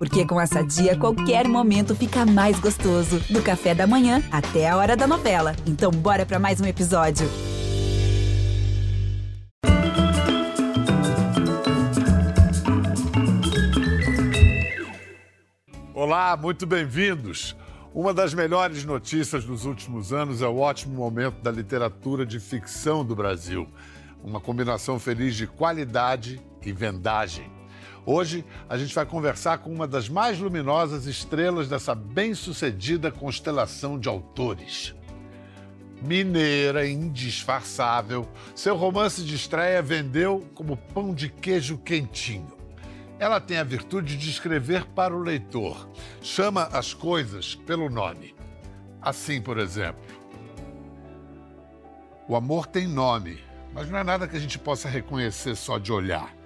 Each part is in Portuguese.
Porque com essa dia, qualquer momento fica mais gostoso. Do café da manhã até a hora da novela. Então, bora para mais um episódio. Olá, muito bem-vindos. Uma das melhores notícias dos últimos anos é o ótimo momento da literatura de ficção do Brasil. Uma combinação feliz de qualidade e vendagem. Hoje a gente vai conversar com uma das mais luminosas estrelas dessa bem-sucedida constelação de autores. Mineira, indisfarçável, seu romance de estreia vendeu como pão de queijo quentinho. Ela tem a virtude de escrever para o leitor, chama as coisas pelo nome. Assim, por exemplo, o amor tem nome, mas não é nada que a gente possa reconhecer só de olhar.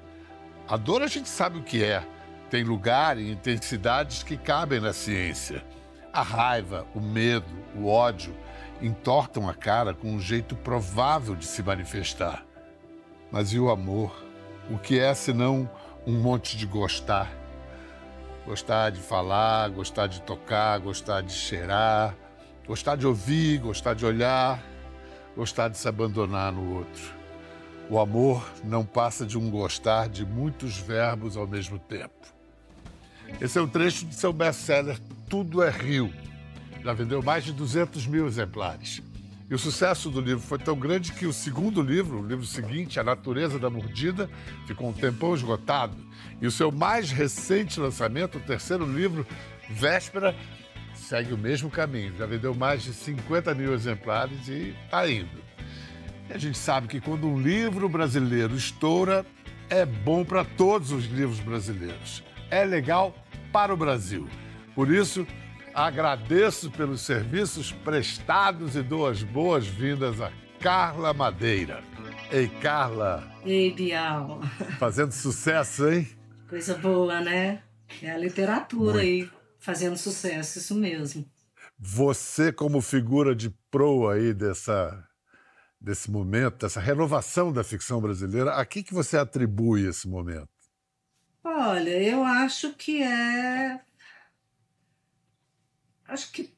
A dor a gente sabe o que é. Tem lugar e intensidades que cabem na ciência. A raiva, o medo, o ódio entortam a cara com um jeito provável de se manifestar. Mas e o amor? O que é senão um monte de gostar? Gostar de falar, gostar de tocar, gostar de cheirar, gostar de ouvir, gostar de olhar, gostar de se abandonar no outro. O amor não passa de um gostar de muitos verbos ao mesmo tempo. Esse é um trecho de seu best-seller Tudo é Rio. Já vendeu mais de 200 mil exemplares. E o sucesso do livro foi tão grande que o segundo livro, o livro seguinte, A Natureza da Mordida, ficou um tempão esgotado. E o seu mais recente lançamento, o terceiro livro, Véspera, segue o mesmo caminho. Já vendeu mais de 50 mil exemplares e está indo. E a gente sabe que quando um livro brasileiro estoura, é bom para todos os livros brasileiros. É legal para o Brasil. Por isso, agradeço pelos serviços prestados e dou as boas-vindas a Carla Madeira. Ei, Carla. Ei, Bial. Fazendo sucesso, hein? Coisa boa, né? É a literatura Muito. aí fazendo sucesso, isso mesmo. Você, como figura de proa aí dessa desse momento, dessa renovação da ficção brasileira, a que, que você atribui esse momento? Olha, eu acho que é. Acho que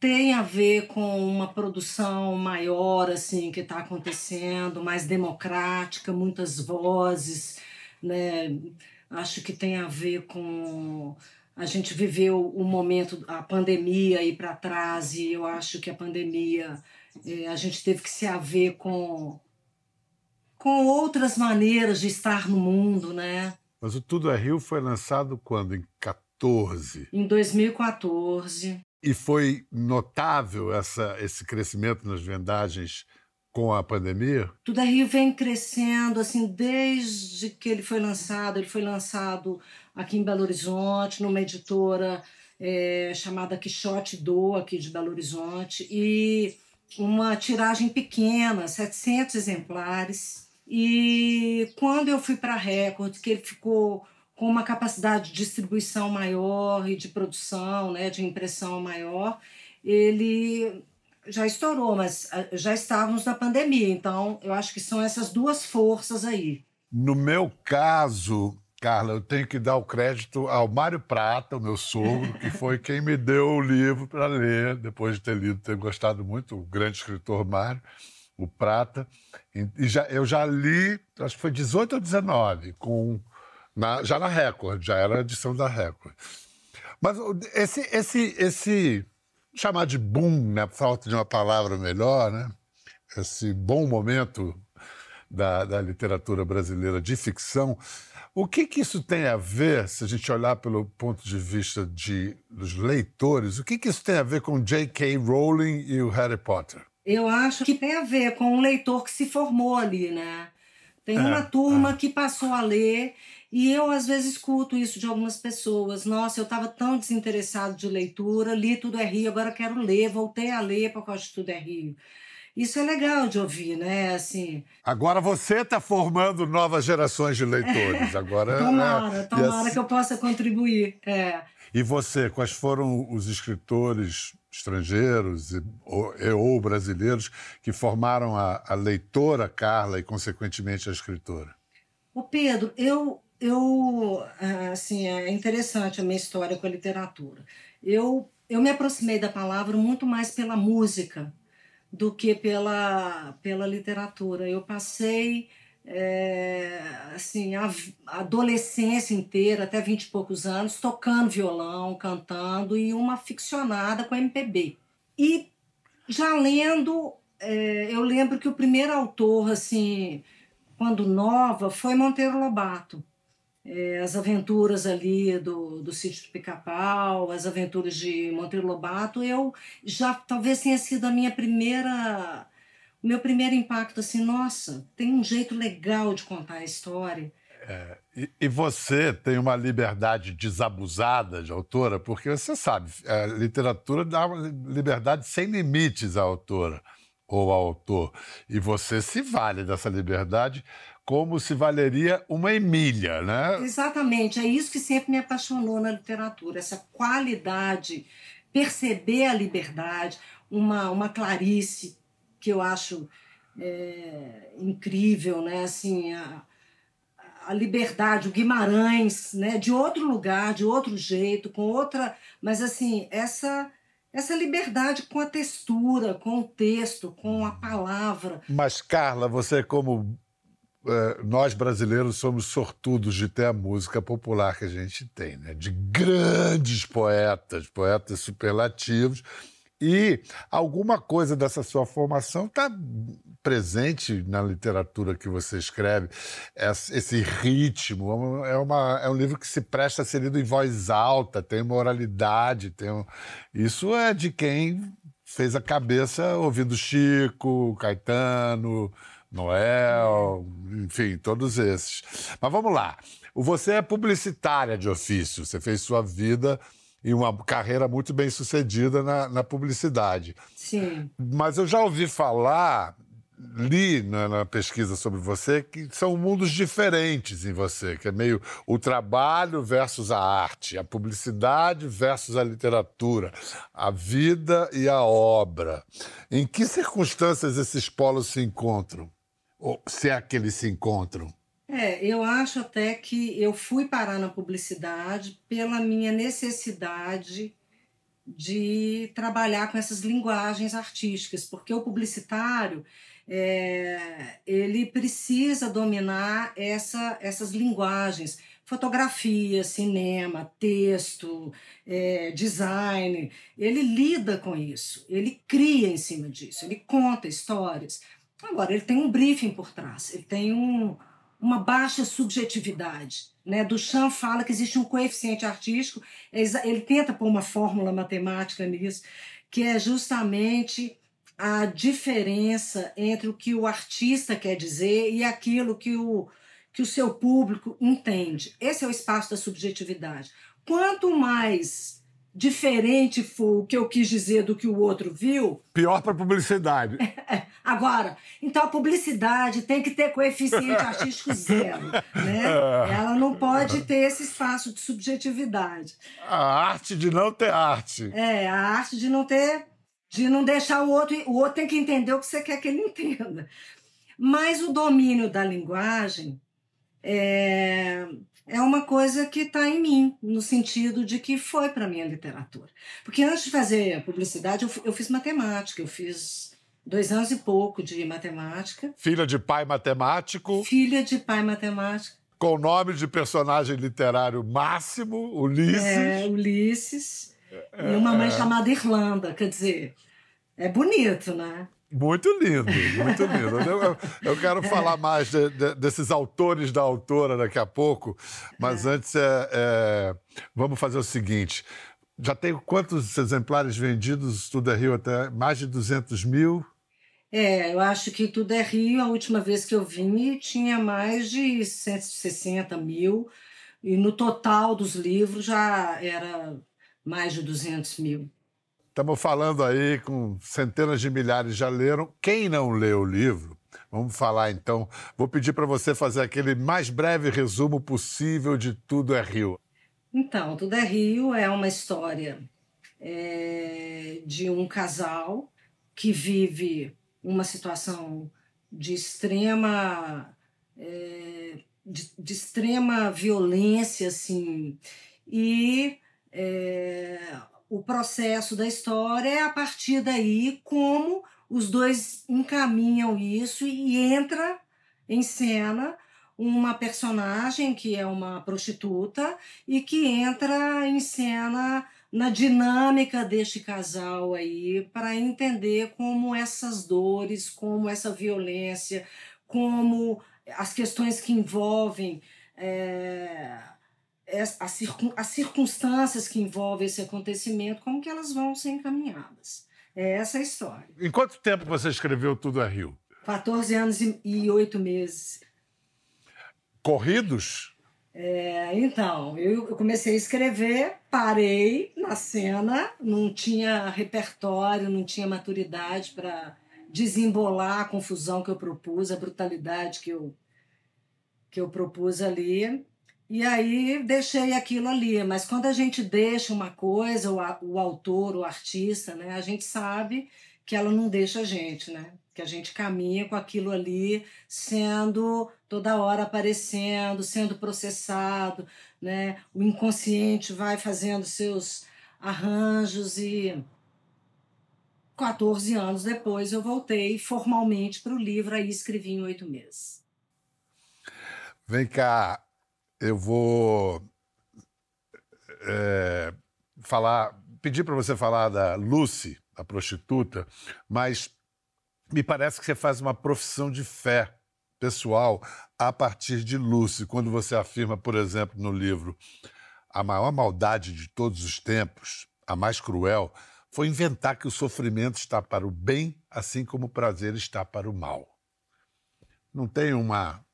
tem a ver com uma produção maior assim que está acontecendo, mais democrática, muitas vozes, né? Acho que tem a ver com a gente viveu o momento a pandemia aí para trás e eu acho que a pandemia é, a gente teve que se haver com, com outras maneiras de estar no mundo, né? Mas o Tudo é Rio foi lançado quando? Em 14? Em 2014. E foi notável essa, esse crescimento nas vendagens com a pandemia? Tudo é Rio vem crescendo, assim, desde que ele foi lançado. Ele foi lançado aqui em Belo Horizonte, numa editora é, chamada Quixote Do, aqui de Belo Horizonte. E uma tiragem pequena, 700 exemplares. E quando eu fui para a Record, que ele ficou com uma capacidade de distribuição maior e de produção, né, de impressão maior, ele já estourou, mas ah, já estávamos na pandemia, então eu acho que são essas duas forças aí. No meu caso, Carla, eu tenho que dar o crédito ao Mário Prata, o meu sogro, que foi quem me deu o livro para ler, depois de ter lido, ter gostado muito, o grande escritor Mário, o Prata. E já, eu já li, acho que foi 18 ou 19, com, na, já na Record, já era a edição da Record. Mas esse, esse, esse chamar de boom, né, falta de uma palavra melhor, né? esse bom momento da, da literatura brasileira de ficção, o que, que isso tem a ver, se a gente olhar pelo ponto de vista de, dos leitores, o que, que isso tem a ver com J.K. Rowling e o Harry Potter? Eu acho que tem a ver com um leitor que se formou ali, né? Tem uma é, turma é. que passou a ler e eu às vezes escuto isso de algumas pessoas. Nossa, eu estava tão desinteressado de leitura, li Tudo é Rio, agora quero ler, voltei a ler por causa de Tudo é Rio. Isso é legal de ouvir, né? Assim. Agora você está formando novas gerações de leitores. Agora. tomara, né? tomara assim... que eu possa contribuir. É. E você, quais foram os escritores estrangeiros e, ou, e, ou brasileiros que formaram a, a leitora Carla e, consequentemente, a escritora? O Pedro, eu eu, assim, é interessante a minha história com a literatura. Eu, eu me aproximei da palavra muito mais pela música do que pela, pela literatura. Eu passei é, assim, a, adolescência inteira, até vinte e poucos anos, tocando violão, cantando e uma ficcionada com MPB. E já lendo, é, eu lembro que o primeiro autor, assim, quando nova, foi Monteiro Lobato. É, as aventuras ali do, do sítio do Pica-Pau, as aventuras de Monteiro Lobato, eu já talvez tenha sido a minha primeira o meu primeiro impacto assim, nossa, tem um jeito legal de contar a história. É, e, e, você tem uma liberdade desabusada de autora, porque você sabe, a literatura dá uma liberdade sem limites à autora ou ao autor. E você se vale dessa liberdade como se valeria uma Emília, né? Exatamente, é isso que sempre me apaixonou na literatura, essa qualidade, perceber a liberdade, uma, uma Clarice que eu acho é, incrível, né? Assim, a, a liberdade, o Guimarães, né? De outro lugar, de outro jeito, com outra, mas assim essa essa liberdade com a textura, com o texto, com a palavra. Mas Carla, você como nós brasileiros somos sortudos de ter a música popular que a gente tem, né? De grandes poetas, poetas superlativos e alguma coisa dessa sua formação está presente na literatura que você escreve. Esse ritmo é, uma, é um livro que se presta a ser lido em voz alta, tem moralidade, tem um... isso é de quem fez a cabeça ouvindo Chico, Caetano, Noel, enfim, todos esses. Mas vamos lá. Você é publicitária de ofício, você fez sua vida e uma carreira muito bem sucedida na, na publicidade. Sim. Mas eu já ouvi falar, li na, na, pesquisa sobre você, que são mundos diferentes em você, que é meio o trabalho versus a arte, a publicidade versus a literatura, a vida e a obra. Em que circunstâncias esses polos se encontram? Ou se é que eles se encontram? É, eu acho até que eu fui parar na publicidade pela minha necessidade de trabalhar com essas linguagens artísticas, porque o publicitário é, ele precisa dominar essa, essas linguagens, fotografia, cinema, texto, é, design. Ele lida com isso, ele cria em cima disso, ele conta histórias. Agora, ele tem um briefing por trás, ele tem um, uma baixa subjetividade. Né? Duchamp fala que existe um coeficiente artístico, ele tenta pôr uma fórmula matemática nisso, que é justamente a diferença entre o que o artista quer dizer e aquilo que o, que o seu público entende. Esse é o espaço da subjetividade. Quanto mais diferente for o que eu quis dizer do que o outro viu. Pior para publicidade. Agora, então a publicidade tem que ter coeficiente artístico zero. Né? Ela não pode ter esse espaço de subjetividade. A arte de não ter arte. É, a arte de não ter. de não deixar o outro. O outro tem que entender o que você quer que ele entenda. Mas o domínio da linguagem. É, é uma coisa que está em mim, no sentido de que foi para minha literatura. Porque antes de fazer publicidade, eu, eu fiz matemática, eu fiz dois anos e pouco de matemática. Filha de pai matemático. Filha de pai matemático. Com o nome de personagem literário máximo, Ulisses. É, Ulisses. É, e uma mãe é. chamada Irlanda, quer dizer, é bonito, né? Muito lindo, muito lindo. Eu, eu quero falar mais de, de, desses autores da autora daqui a pouco, mas é. antes é, é, vamos fazer o seguinte: já tem quantos exemplares vendidos? É Rio até mais de 200 mil? É, eu acho que Tudo é Rio, a última vez que eu vim, tinha mais de 160 mil, e no total dos livros já era mais de 200 mil. Estamos falando aí com centenas de milhares já leram. Quem não leu o livro, vamos falar então. Vou pedir para você fazer aquele mais breve resumo possível de Tudo é Rio. Então, Tudo é Rio é uma história é, de um casal que vive uma situação de extrema é, de, de extrema violência, assim, e é, o processo da história é a partir daí como os dois encaminham isso e entra em cena uma personagem que é uma prostituta e que entra em cena na dinâmica deste casal aí para entender como essas dores, como essa violência, como as questões que envolvem é, as, circun, as circunstâncias que envolvem esse acontecimento, como que elas vão ser encaminhadas. É essa a história. Em quanto tempo você escreveu Tudo a Rio? 14 anos e oito meses. Corridos? É, então, eu comecei a escrever, parei na cena, não tinha repertório, não tinha maturidade para desembolar a confusão que eu propus, a brutalidade que eu, que eu propus ali. E aí deixei aquilo ali. Mas quando a gente deixa uma coisa, o, o autor, o artista, né, a gente sabe que ela não deixa a gente, né? Que a gente caminha com aquilo ali sendo toda hora aparecendo, sendo processado, né? O inconsciente vai fazendo seus arranjos e 14 anos depois eu voltei formalmente para o livro, aí escrevi em oito meses. Vem cá, eu vou é, falar, pedir para você falar da Lucy, a prostituta, mas me parece que você faz uma profissão de fé pessoal a partir de Lúcio, quando você afirma, por exemplo, no livro A maior maldade de todos os tempos, a mais cruel, foi inventar que o sofrimento está para o bem, assim como o prazer está para o mal. Não tem uma,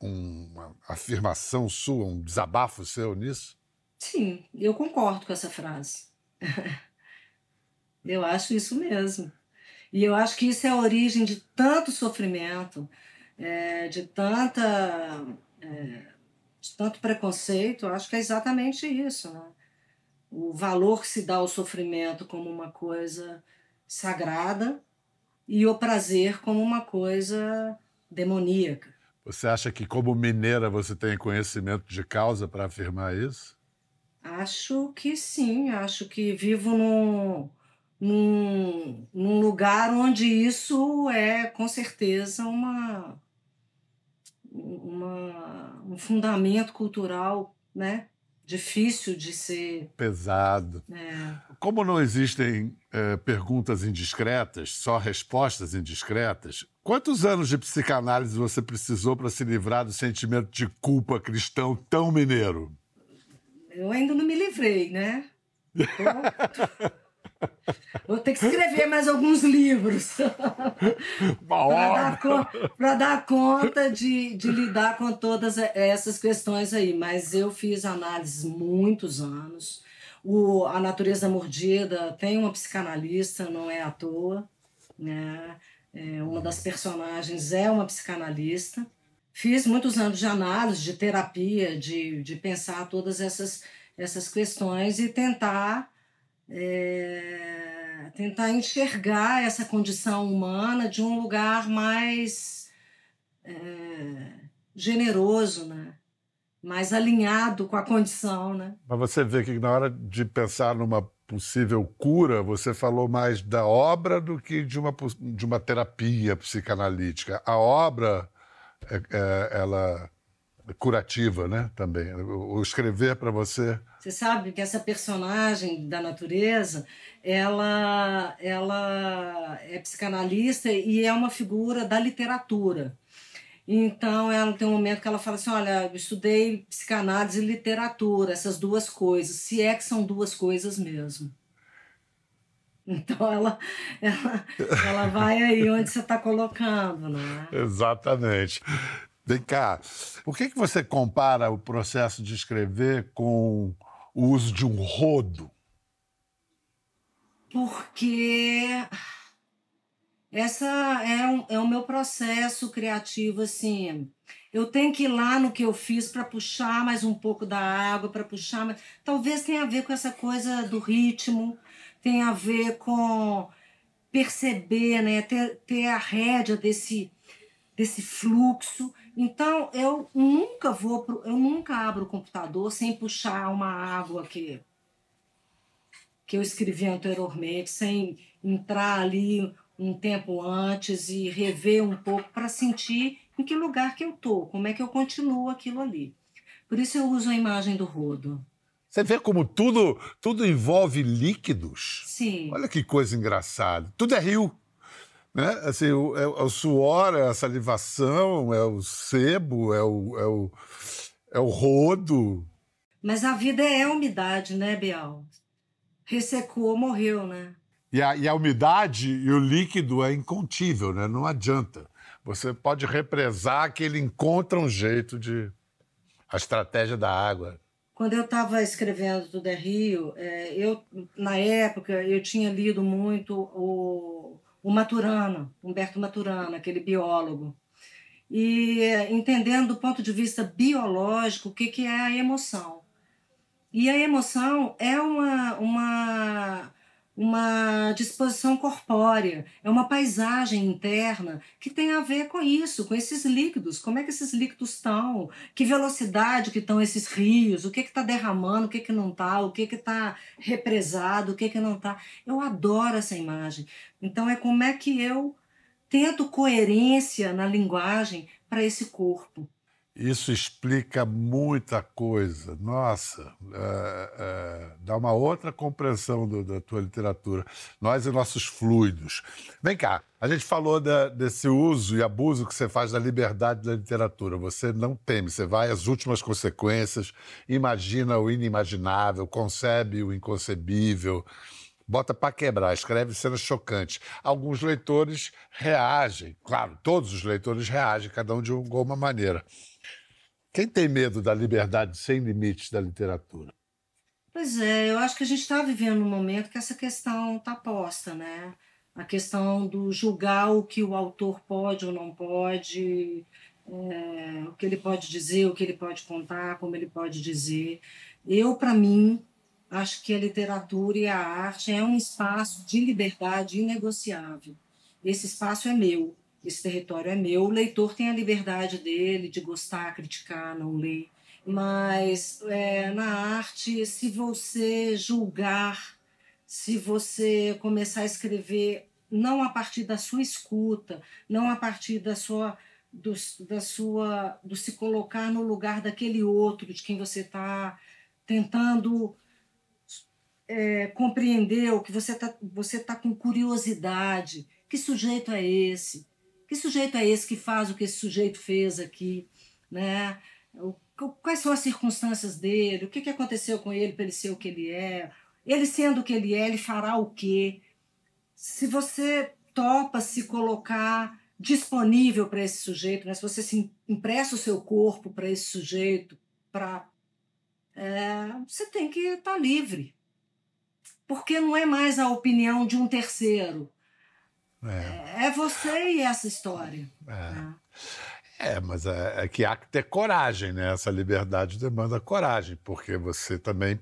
uma afirmação sua, um desabafo seu nisso? Sim, eu concordo com essa frase. eu acho isso mesmo. E eu acho que isso é a origem de tanto sofrimento, é, de tanta. É, de tanto preconceito. Eu acho que é exatamente isso. Né? O valor que se dá ao sofrimento como uma coisa sagrada e o prazer como uma coisa demoníaca. Você acha que, como mineira, você tem conhecimento de causa para afirmar isso? Acho que sim. Acho que vivo num num, num lugar onde isso é com certeza uma, uma um fundamento cultural, né? Difícil de ser. Pesado. É. Como não existem é, perguntas indiscretas, só respostas indiscretas, quantos anos de psicanálise você precisou para se livrar do sentimento de culpa cristão tão mineiro? Eu ainda não me livrei, né? Tô... Vou ter que escrever mais alguns livros para dar, dar, conta de, de lidar com todas essas questões aí. Mas eu fiz análises muitos anos. O, a Natureza Mordida tem uma psicanalista, não é à toa. Né? É, uma das personagens é uma psicanalista. Fiz muitos anos de análise, de terapia, de, de pensar todas essas, essas questões e tentar é, tentar enxergar essa condição humana de um lugar mais é, generoso, né? mais alinhado com a condição. Né? Mas você vê que na hora de pensar numa possível cura, você falou mais da obra do que de uma, de uma terapia psicanalítica. A obra, é, é, ela curativa, né? Também. O escrever para você. Você sabe que essa personagem da natureza, ela, ela é psicanalista e é uma figura da literatura. Então, ela tem um momento que ela fala assim: Olha, eu estudei psicanálise e literatura, essas duas coisas, se é que são duas coisas mesmo. Então, ela, ela, ela vai aí onde você está colocando, não é? Exatamente. Vem cá, por que, que você compara o processo de escrever com o uso de um rodo? Porque essa é, um, é o meu processo criativo, assim. Eu tenho que ir lá no que eu fiz para puxar mais um pouco da água, para puxar mais... Talvez tenha a ver com essa coisa do ritmo, tenha a ver com perceber, né? ter, ter a rédea desse desse fluxo. Então eu nunca vou, pro, eu nunca abro o computador sem puxar uma água que que eu escrevi anteriormente, sem entrar ali um tempo antes e rever um pouco para sentir em que lugar que eu tô, como é que eu continuo aquilo ali. Por isso eu uso a imagem do rodo. Você vê como tudo, tudo envolve líquidos? Sim. Olha que coisa engraçada. Tudo é rio. Né? Assim, o, é, o suor, é a salivação, é o sebo, é o, é o, é o rodo. Mas a vida é a umidade, né, Bial? Ressecou, morreu, né? E a, e a umidade e o líquido é incontível, né? Não adianta. Você pode represar que ele encontra um jeito de. A estratégia da água. Quando eu estava escrevendo Tudo é Rio, é, eu, na época, eu tinha lido muito o, o Maturana, Humberto Maturana, aquele biólogo. E entendendo do ponto de vista biológico o que, que é a emoção. E a emoção é uma, uma uma disposição corpórea, é uma paisagem interna que tem a ver com isso, com esses líquidos. Como é que esses líquidos estão? Que velocidade que estão esses rios? O que está derramando? O que, que não está? O que está represado? O que, que não está? Eu adoro essa imagem. Então é como é que eu tento coerência na linguagem para esse corpo. Isso explica muita coisa. Nossa, é, é, dá uma outra compreensão do, da tua literatura. Nós e nossos fluidos. Vem cá, a gente falou da, desse uso e abuso que você faz da liberdade da literatura. Você não teme, você vai às últimas consequências, imagina o inimaginável, concebe o inconcebível bota para quebrar, escreve cenas chocantes. Alguns leitores reagem, claro, todos os leitores reagem, cada um de alguma maneira. Quem tem medo da liberdade sem limites da literatura? Pois é, eu acho que a gente está vivendo um momento que essa questão está posta, né? A questão do julgar o que o autor pode ou não pode, é, o que ele pode dizer, o que ele pode contar, como ele pode dizer. Eu, para mim, acho que a literatura e a arte é um espaço de liberdade inegociável. Esse espaço é meu esse território é meu. O leitor tem a liberdade dele de gostar, criticar, não ler. Mas é, na arte, se você julgar, se você começar a escrever não a partir da sua escuta, não a partir da sua do, da sua do se colocar no lugar daquele outro de quem você está tentando é, compreender o que você está você tá com curiosidade que sujeito é esse que sujeito é esse que faz o que esse sujeito fez aqui? Né? Quais são as circunstâncias dele? O que, que aconteceu com ele para ele ser o que ele é? Ele sendo o que ele é, ele fará o quê? Se você topa se colocar disponível para esse sujeito, né? se você se empresta o seu corpo para esse sujeito, para é, você tem que estar tá livre. Porque não é mais a opinião de um terceiro, é. é você e essa história. É. é. mas é, é, que há que ter coragem, né? Essa liberdade demanda coragem, porque você também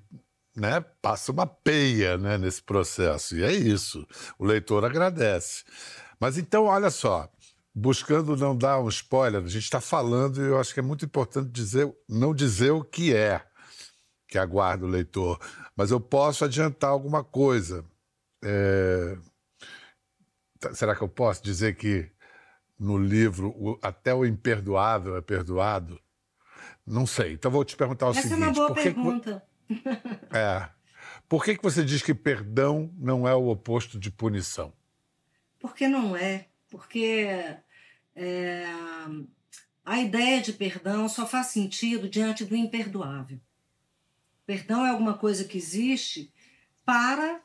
né, passa uma peia né, nesse processo. E é isso. O leitor agradece. Mas então, olha só, buscando não dar um spoiler, a gente está falando e eu acho que é muito importante dizer, não dizer o que é que aguarda o leitor. Mas eu posso adiantar alguma coisa. É, será que eu posso dizer que no livro o, até o imperdoável é perdoado? Não sei. Então vou te perguntar o Essa seguinte. Essa é uma boa pergunta. Que, é. Por que, que você diz que perdão não é o oposto de punição? Porque não é. Porque é, a ideia de perdão só faz sentido diante do imperdoável. Perdão é alguma coisa que existe para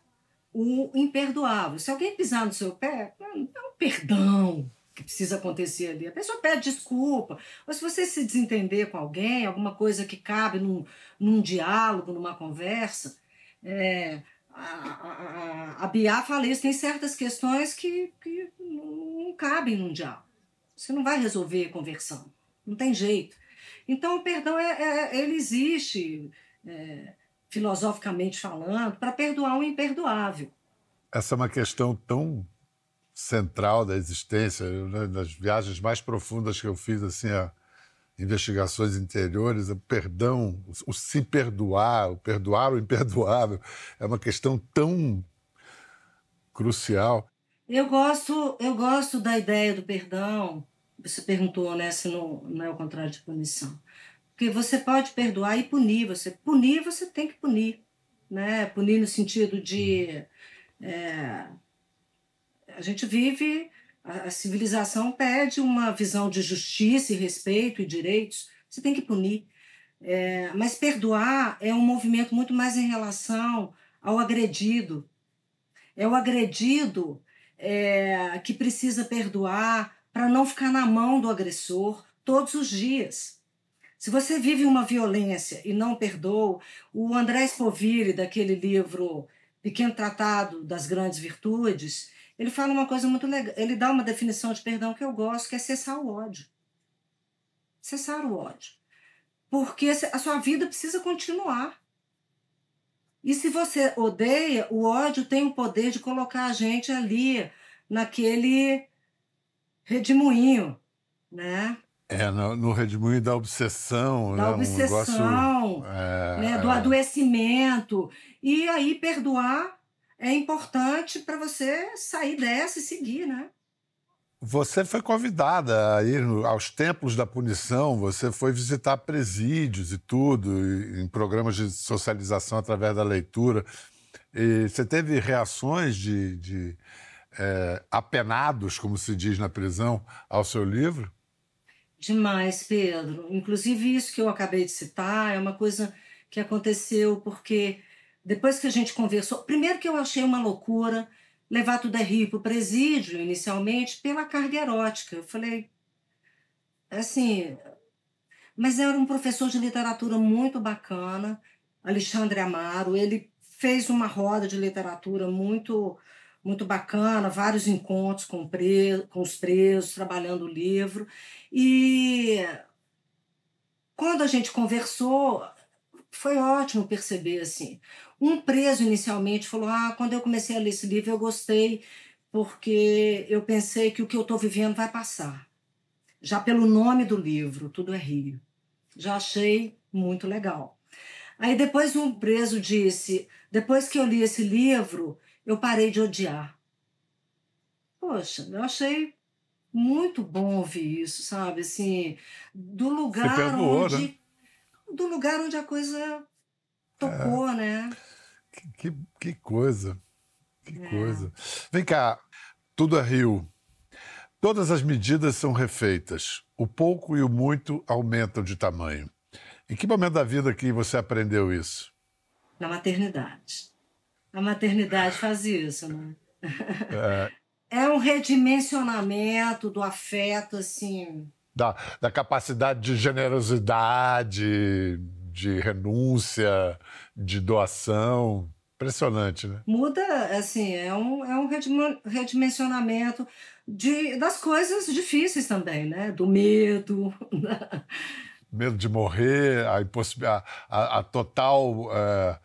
o imperdoável. Se alguém pisar no seu pé, é um perdão que precisa acontecer ali. A pessoa pede desculpa. Ou se você se desentender com alguém, alguma coisa que cabe num, num diálogo, numa conversa, é, a, a, a, Bia fala isso, tem certas questões que, que não cabem num diálogo. Você não vai resolver conversando. Não tem jeito. Então, o perdão, é, é ele existe. É, filosoficamente falando, para perdoar o imperdoável. Essa é uma questão tão central da existência. Né, nas viagens mais profundas que eu fiz, assim, a investigações interiores, o perdão, o se perdoar, o perdoar o imperdoável, é uma questão tão crucial. Eu gosto, eu gosto da ideia do perdão. Você perguntou, né, se não, não é o contrário de punição. Porque você pode perdoar e punir. Você punir, você tem que punir, né? Punir no sentido de é, a gente vive a, civilização pede uma visão de justiça e respeito e direitos. Você tem que punir. É, mas perdoar é um movimento muito mais em relação ao agredido. É o agredido é, que precisa perdoar para não ficar na mão do agressor todos os dias. Se você vive uma violência e não perdoa, o André Spoville, daquele livro Pequeno Tratado das Grandes Virtudes, ele fala uma coisa muito legal. Ele dá uma definição de perdão que eu gosto, que é cessar o ódio. Cessar o ódio. Porque a sua vida precisa continuar. E se você odeia, o ódio tem o poder de colocar a gente ali, naquele redemoinho, né? É, no, no redemoinho da obsessão. Da né? obsessão, um negócio, é, né? do é. adoecimento. E aí perdoar é importante para você sair dessa e seguir, né? Você foi convidada a ir aos templos da punição, você foi visitar presídios e tudo, em programas de socialização através da leitura. E você teve reações de, de é, apenados, como se diz na prisão, ao seu livro? Demais, Pedro. Inclusive, isso que eu acabei de citar é uma coisa que aconteceu porque depois que a gente conversou, primeiro que eu achei uma loucura levar tudo é rio para o presídio, inicialmente, pela carga erótica. Eu falei, assim. Mas era um professor de literatura muito bacana, Alexandre Amaro. Ele fez uma roda de literatura muito muito bacana, vários encontros com, preso, com os presos, trabalhando o livro. E quando a gente conversou, foi ótimo perceber assim. Um preso inicialmente falou: Ah, quando eu comecei a ler esse livro, eu gostei, porque eu pensei que o que eu estou vivendo vai passar. Já pelo nome do livro, Tudo é Rio. Já achei muito legal. Aí depois um preso disse: Depois que eu li esse livro, eu parei de odiar. Poxa, eu achei muito bom ouvir isso, sabe? Assim, do lugar onde. Né? Do lugar onde a coisa tocou, é. né? Que, que coisa. Que é. coisa. Vem cá, tudo é rio. Todas as medidas são refeitas. O pouco e o muito aumentam de tamanho. Em que momento da vida que você aprendeu isso? Na maternidade. A maternidade faz isso, né? É, é um redimensionamento do afeto, assim. Da, da capacidade de generosidade, de renúncia, de doação. Impressionante, né? Muda, assim, é um, é um redimensionamento de, das coisas difíceis também, né? Do medo. medo de morrer, a, a, a total uh,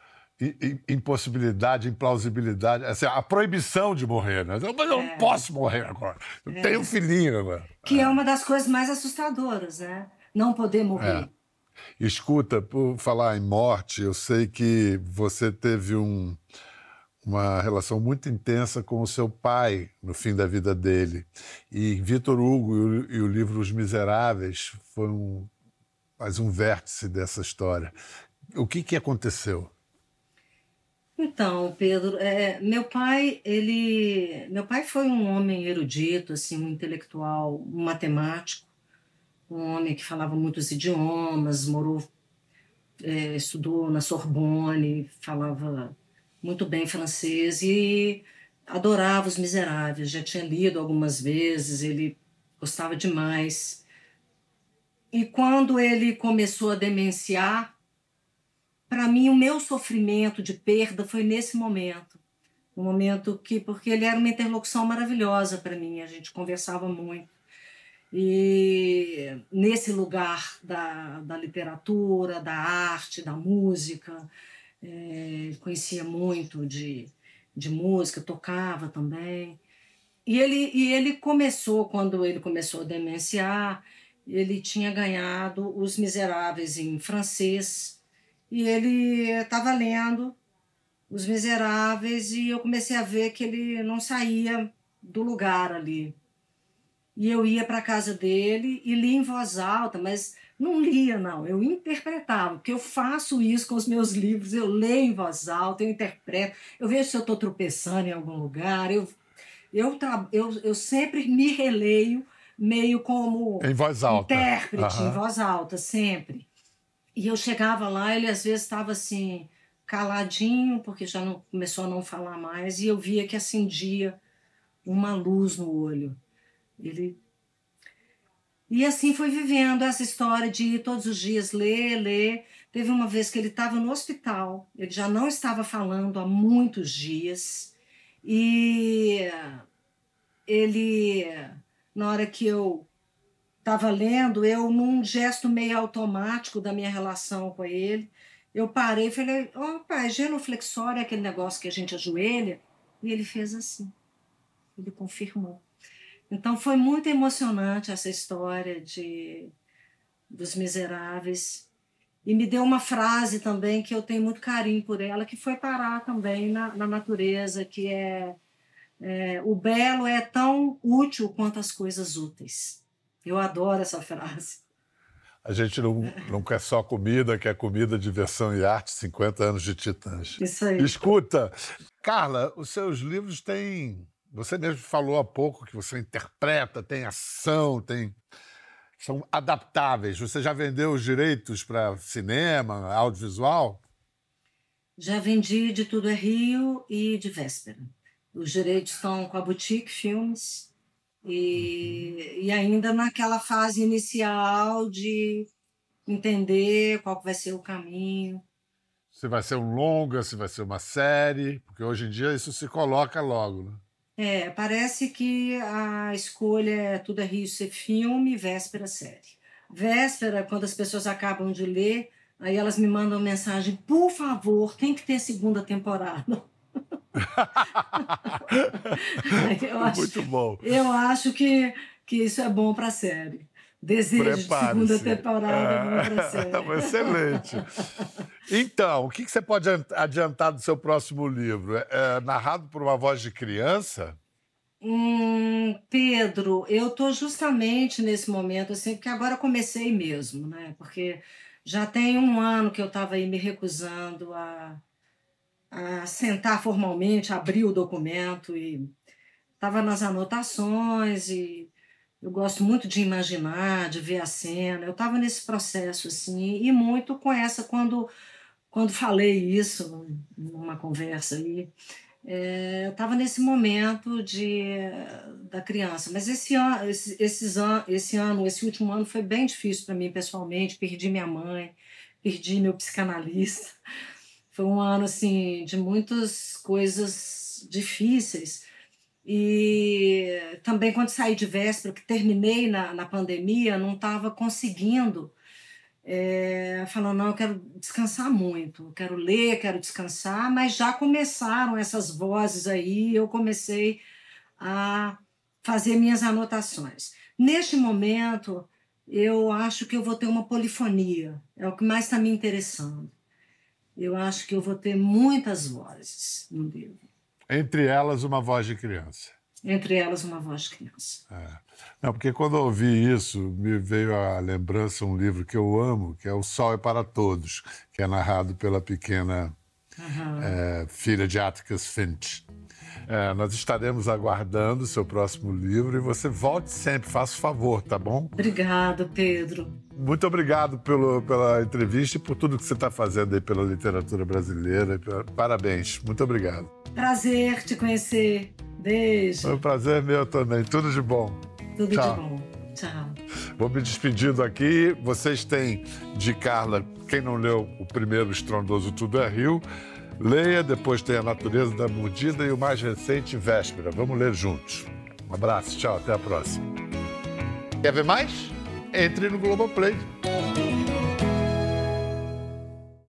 impossibilidade, implausibilidade, assim, a proibição de morrer, né? Mas eu é. não posso morrer agora. Eu é. tenho um filhinho agora. Que é. é uma das coisas mais assustadoras, né? Não poder morrer. É. Escuta, por falar em morte, eu sei que você teve um, uma relação muito intensa com o seu pai no fim da vida dele. E Vitor Hugo e o, e o livro Os Miseráveis foi um, mais um vértice dessa história. O que, que aconteceu? Então, Pedro, é, meu pai, ele, meu pai foi um homem erudito, assim, um intelectual, um matemático um homem que falava muitos idiomas, morou, é, estudou na Sorbonne, falava muito bem francês e adorava Os Miseráveis. Já tinha lido algumas vezes, ele gostava demais. E quando ele começou a demenciar, para mim o meu sofrimento de perda foi nesse momento. Um momento que, porque ele era uma interlocução maravilhosa para mim, a gente conversava muito. E nesse lugar da, da literatura, da arte, da música, é, conhecia muito de, de música, tocava também. E ele, e ele começou, quando ele começou a demenciar, ele tinha ganhado Os Miseráveis em francês, e ele estava lendo Os Miseráveis, e eu comecei a ver que ele não saía do lugar ali. E eu ia para a casa dele e lia em voz alta, mas não lia, não, eu interpretava, porque eu faço isso com os meus livros, eu leio em voz alta, eu interpreto, eu vejo se eu estou tropeçando em algum lugar, eu eu, eu, eu sempre me releio meio como em voz alta. intérprete, uhum. em voz alta, sempre. E eu chegava lá, ele às vezes estava assim, caladinho, porque já não, começou a não falar mais, e eu via que acendia uma luz no olho. Ele e assim foi vivendo essa história de ir todos os dias ler, ler. Teve uma vez que ele estava no hospital, ele já não estava falando há muitos dias. E ele, na hora que eu estava lendo, eu, num gesto meio automático da minha relação com ele, eu parei e falei: Ó, oh, pai, genuflexório é aquele negócio que a gente ajoelha? E ele fez assim. Ele confirmou. Então foi muito emocionante essa história de dos miseráveis e me deu uma frase também que eu tenho muito carinho por ela, que foi parar também na, na natureza, que é, é, o belo é tão útil quanto as coisas úteis. Eu adoro essa frase. A gente não, não quer só comida, quer comida, diversão e arte, 50 anos de Titãs. Isso aí. Escuta, Carla, os seus livros têm. Você mesmo falou há pouco que você interpreta, tem ação, tem são adaptáveis. Você já vendeu os direitos para cinema, audiovisual? Já vendi de Tudo é Rio e de Véspera. Os direitos estão com a Boutique Filmes e, e ainda naquela fase inicial de entender qual vai ser o caminho. Se vai ser um longa, se vai ser uma série, porque hoje em dia isso se coloca logo, né? É, parece que a escolha é Tudo é Rio ser filme, Véspera série. Véspera, quando as pessoas acabam de ler, aí elas me mandam mensagem, por favor, tem que ter segunda temporada. acho, Muito bom. Eu acho que, que isso é bom para a série. Desejo de segunda temporada série. Excelente. Então, o que, que você pode adiantar do seu próximo livro? É, é narrado por uma voz de criança? Hum, Pedro, eu estou justamente nesse momento, assim, porque agora comecei mesmo, né? Porque já tem um ano que eu estava aí me recusando a, a sentar formalmente, abrir o documento e estava nas anotações e eu gosto muito de imaginar, de ver a cena. Eu estava nesse processo assim e muito com essa quando quando falei isso numa conversa aí, é, eu estava nesse momento de da criança. Mas esse ano, esse, esses an, esse ano, esse último ano foi bem difícil para mim pessoalmente. Perdi minha mãe, perdi meu psicanalista. Foi um ano assim de muitas coisas difíceis. E também quando saí de véspera, que terminei na, na pandemia, não estava conseguindo, é, falando, não, eu quero descansar muito, quero ler, quero descansar, mas já começaram essas vozes aí, eu comecei a fazer minhas anotações. Neste momento, eu acho que eu vou ter uma polifonia, é o que mais está me interessando. Eu acho que eu vou ter muitas vozes no livro. Entre elas, uma voz de criança. Entre elas, uma voz de criança. É. Não, porque quando eu ouvi isso, me veio à lembrança um livro que eu amo, que é O Sol é para Todos, que é narrado pela pequena uhum. é, filha de Atticus Finch. É, nós estaremos aguardando o seu próximo livro e você volte sempre, faça favor, tá bom? Obrigada, Pedro. Muito obrigado pelo, pela entrevista e por tudo que você está fazendo aí pela literatura brasileira. Parabéns, muito obrigado. Prazer te conhecer. Beijo. Foi um prazer meu também. Tudo de bom. Tudo Tchau. de bom. Tchau. Vou me despedindo aqui. Vocês têm de Carla, quem não leu o primeiro estrondoso Tudo é Rio, Leia, depois tem A Natureza da Mordida e o mais recente, Véspera. Vamos ler juntos. Um abraço, tchau, até a próxima. Quer ver mais? Entre no Globoplay.